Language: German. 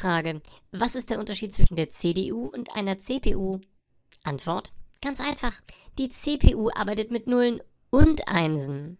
Frage, was ist der Unterschied zwischen der CDU und einer CPU? Antwort, ganz einfach, die CPU arbeitet mit Nullen und Einsen.